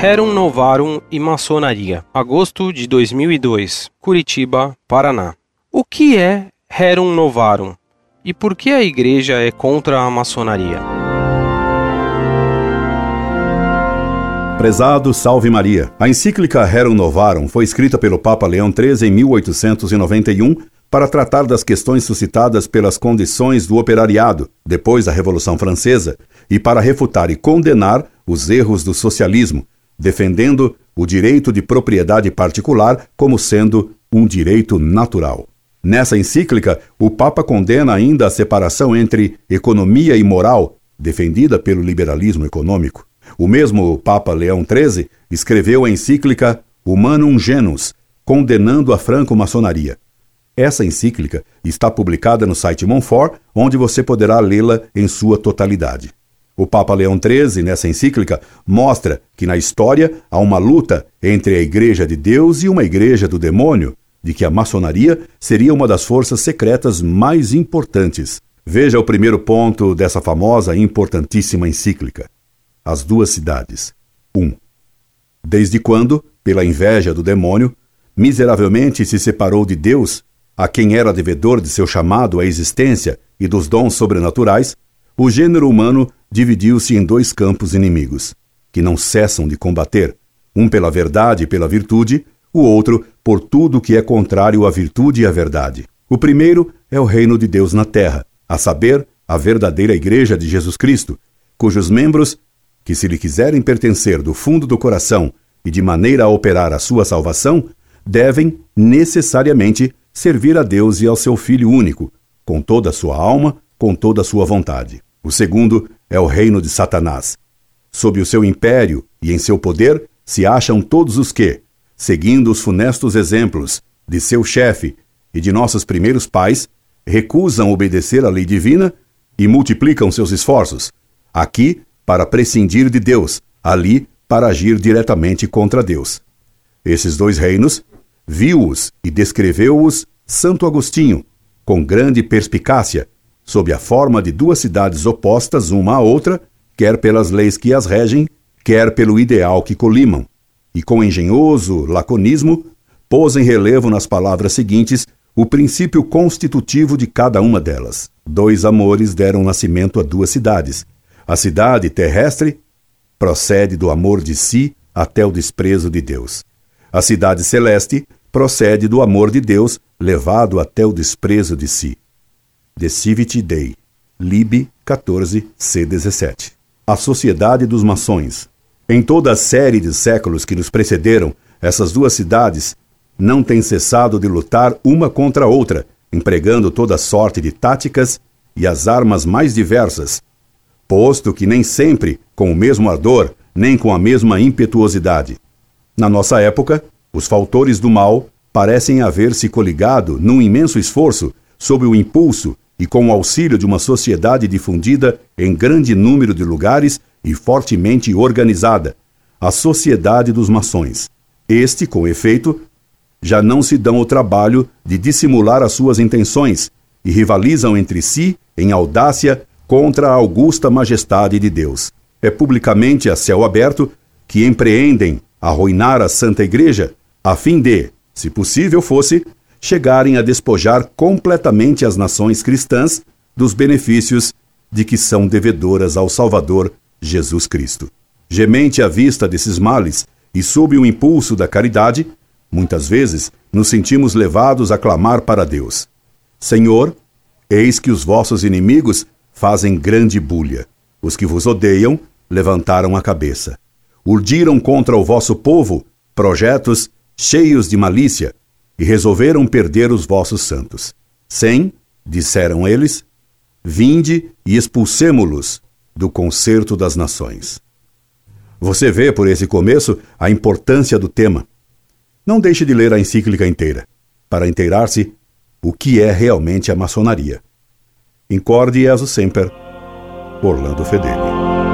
Rerum Novarum e Maçonaria, agosto de 2002, Curitiba, Paraná. O que é Rerum Novarum e por que a igreja é contra a maçonaria? Prezado Salve Maria. A encíclica Rerum Novarum foi escrita pelo Papa Leão XIII em 1891 para tratar das questões suscitadas pelas condições do operariado depois da Revolução Francesa e para refutar e condenar os erros do socialismo, defendendo o direito de propriedade particular como sendo um direito natural. Nessa encíclica, o Papa condena ainda a separação entre economia e moral, defendida pelo liberalismo econômico. O mesmo Papa Leão XIII escreveu a encíclica Humanum Genus, condenando a franco-maçonaria. Essa encíclica está publicada no site Monfort, onde você poderá lê-la em sua totalidade. O Papa Leão XIII, nessa encíclica, mostra que na história há uma luta entre a Igreja de Deus e uma Igreja do demônio, de que a maçonaria seria uma das forças secretas mais importantes. Veja o primeiro ponto dessa famosa e importantíssima encíclica. As duas cidades. 1. Um, desde quando, pela inveja do demônio, miseravelmente se separou de Deus, a quem era devedor de seu chamado à existência e dos dons sobrenaturais, o gênero humano dividiu-se em dois campos inimigos, que não cessam de combater, um pela verdade e pela virtude, o outro por tudo que é contrário à virtude e à verdade. O primeiro é o reino de Deus na terra, a saber, a verdadeira Igreja de Jesus Cristo, cujos membros, que se lhe quiserem pertencer do fundo do coração e de maneira a operar a sua salvação, devem necessariamente servir a Deus e ao seu Filho único, com toda a sua alma, com toda a sua vontade. O segundo é o reino de Satanás. Sob o seu império e em seu poder se acham todos os que, seguindo os funestos exemplos de seu chefe e de nossos primeiros pais, recusam obedecer à lei divina e multiplicam seus esforços, aqui para prescindir de Deus, ali para agir diretamente contra Deus. Esses dois reinos viu-os e descreveu-os Santo Agostinho, com grande perspicácia, sob a forma de duas cidades opostas uma à outra, quer pelas leis que as regem, quer pelo ideal que colimam, e com engenhoso laconismo pôs em relevo nas palavras seguintes o princípio constitutivo de cada uma delas. Dois amores deram nascimento a duas cidades. A cidade terrestre procede do amor de si até o desprezo de Deus. A cidade celeste procede do amor de Deus levado até o desprezo de si. De Civit Dei, Lib 14, C 17. A Sociedade dos Maçons. Em toda a série de séculos que nos precederam, essas duas cidades não têm cessado de lutar uma contra a outra, empregando toda sorte de táticas e as armas mais diversas, posto que nem sempre com o mesmo ardor, nem com a mesma impetuosidade. Na nossa época, os faltores do mal parecem haver se coligado num imenso esforço sob o impulso e com o auxílio de uma sociedade difundida em grande número de lugares e fortemente organizada, a Sociedade dos Maçons. Este, com efeito, já não se dão o trabalho de dissimular as suas intenções e rivalizam entre si em audácia contra a augusta majestade de Deus. É publicamente a céu aberto que empreendem arruinar a Santa Igreja, a fim de, se possível fosse, chegarem a despojar completamente as nações cristãs dos benefícios de que são devedoras ao Salvador Jesus Cristo. Gemente à vista desses males e sob o impulso da caridade, muitas vezes nos sentimos levados a clamar para Deus: Senhor, eis que os vossos inimigos fazem grande bulha. Os que vos odeiam levantaram a cabeça. Urdiram contra o vosso povo projetos cheios de malícia e resolveram perder os vossos santos. Sem, disseram eles, vinde e expulsemo-los do concerto das nações. Você vê por esse começo a importância do tema. Não deixe de ler a encíclica inteira, para inteirar-se o que é realmente a maçonaria. Incorde e sempre, Orlando Fedeli.